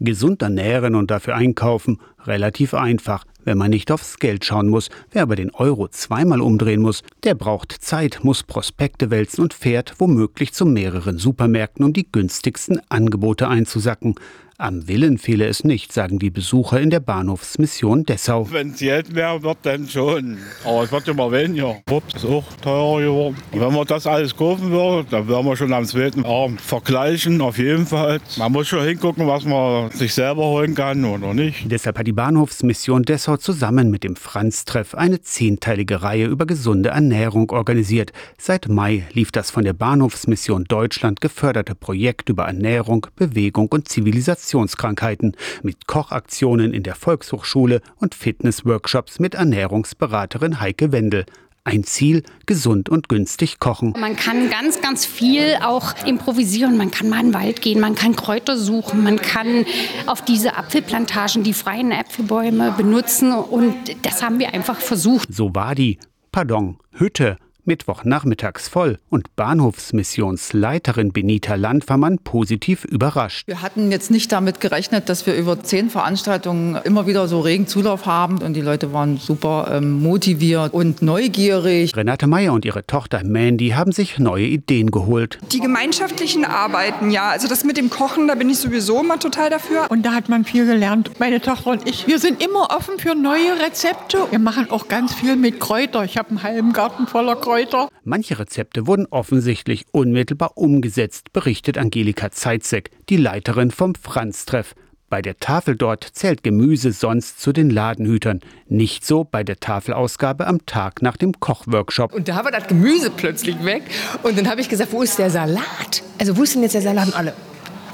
Gesund ernähren und dafür einkaufen, relativ einfach, wenn man nicht aufs Geld schauen muss. Wer aber den Euro zweimal umdrehen muss, der braucht Zeit, muss Prospekte wälzen und fährt womöglich zu mehreren Supermärkten, um die günstigsten Angebote einzusacken. Am Willen fehle es nicht, sagen die Besucher in der Bahnhofsmission Dessau. Wenn es Geld mehr wird, dann schon. Aber es wird immer weniger. Obst ist auch teurer geworden. Und wenn man das alles kaufen würde, dann wären wir schon am zweiten Arm. Vergleichen auf jeden Fall. Man muss schon hingucken, was man sich selber holen kann oder nicht. Deshalb hat die Bahnhofsmission Dessau zusammen mit dem Franz-Treff eine zehnteilige Reihe über gesunde Ernährung organisiert. Seit Mai lief das von der Bahnhofsmission Deutschland geförderte Projekt über Ernährung, Bewegung und Zivilisation Infektionskrankheiten mit Kochaktionen in der Volkshochschule und Fitnessworkshops mit Ernährungsberaterin Heike Wendel. Ein Ziel, gesund und günstig kochen. Man kann ganz, ganz viel auch improvisieren. Man kann mal in den Wald gehen, man kann Kräuter suchen, man kann auf diese Apfelplantagen die freien Äpfelbäume benutzen. Und das haben wir einfach versucht. So war die, pardon, Hütte Mittwochnachmittags voll und Bahnhofsmissionsleiterin Benita Landvermann positiv überrascht. Wir hatten jetzt nicht damit gerechnet, dass wir über zehn Veranstaltungen immer wieder so regen Zulauf haben und die Leute waren super ähm, motiviert und neugierig. Renate Meyer und ihre Tochter Mandy haben sich neue Ideen geholt. Die gemeinschaftlichen Arbeiten, ja, also das mit dem Kochen, da bin ich sowieso immer total dafür. Und da hat man viel gelernt. Meine Tochter und ich, wir sind immer offen für neue Rezepte. Wir machen auch ganz viel mit Kräuter. Ich habe einen halben Garten voller Kräuter. Kräuter. Manche Rezepte wurden offensichtlich unmittelbar umgesetzt, berichtet Angelika Zeitzek, die Leiterin vom Franz-Treff. Bei der Tafel dort zählt Gemüse sonst zu den Ladenhütern. Nicht so bei der Tafelausgabe am Tag nach dem Kochworkshop. Und da war das Gemüse plötzlich weg. Und dann habe ich gesagt, wo ist der Salat? Also wo ist denn jetzt der Salat? Und alle,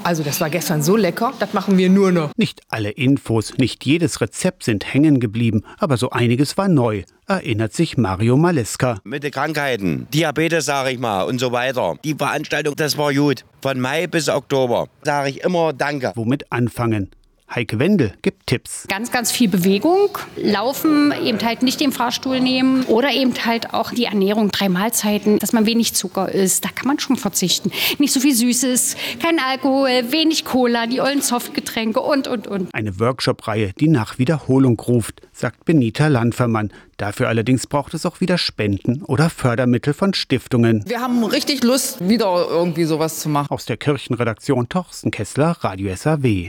also das war gestern so lecker, das machen wir nur noch. Nicht alle Infos, nicht jedes Rezept sind hängen geblieben, aber so einiges war neu, erinnert sich Mario Maleska. Mit den Krankheiten, Diabetes sage ich mal und so weiter. Die Veranstaltung, das war gut. Von Mai bis Oktober sage ich immer Danke. Womit anfangen? Heike Wendel gibt Tipps. Ganz, ganz viel Bewegung, Laufen, eben halt nicht den Fahrstuhl nehmen oder eben halt auch die Ernährung, drei Mahlzeiten, dass man wenig Zucker isst. Da kann man schon verzichten. Nicht so viel Süßes, kein Alkohol, wenig Cola, die ollen Softgetränke und, und, und. Eine Workshop-Reihe, die nach Wiederholung ruft, sagt Benita Landfermann. Dafür allerdings braucht es auch wieder Spenden oder Fördermittel von Stiftungen. Wir haben richtig Lust, wieder irgendwie sowas zu machen. Aus der Kirchenredaktion Torsten Kessler, Radio SAW.